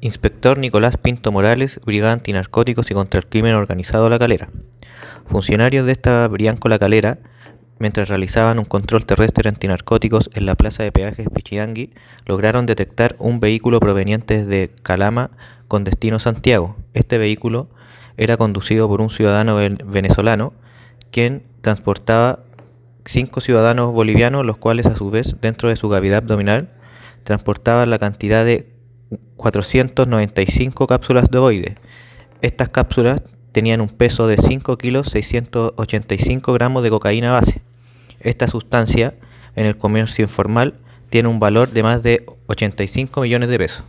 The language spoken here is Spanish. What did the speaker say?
Inspector Nicolás Pinto Morales, Brigada Antinarcóticos y contra el Crimen Organizado La Calera. Funcionarios de esta Brianco La Calera, mientras realizaban un control terrestre antinarcóticos en la plaza de peajes Pichiangui, lograron detectar un vehículo proveniente de Calama con destino Santiago. Este vehículo era conducido por un ciudadano venezolano, quien transportaba cinco ciudadanos bolivianos, los cuales a su vez dentro de su cavidad abdominal transportaban la cantidad de 495 cápsulas de. Estas cápsulas tenían un peso de 5 kilos 685 gramos de cocaína base. Esta sustancia en el comercio informal tiene un valor de más de 85 millones de pesos.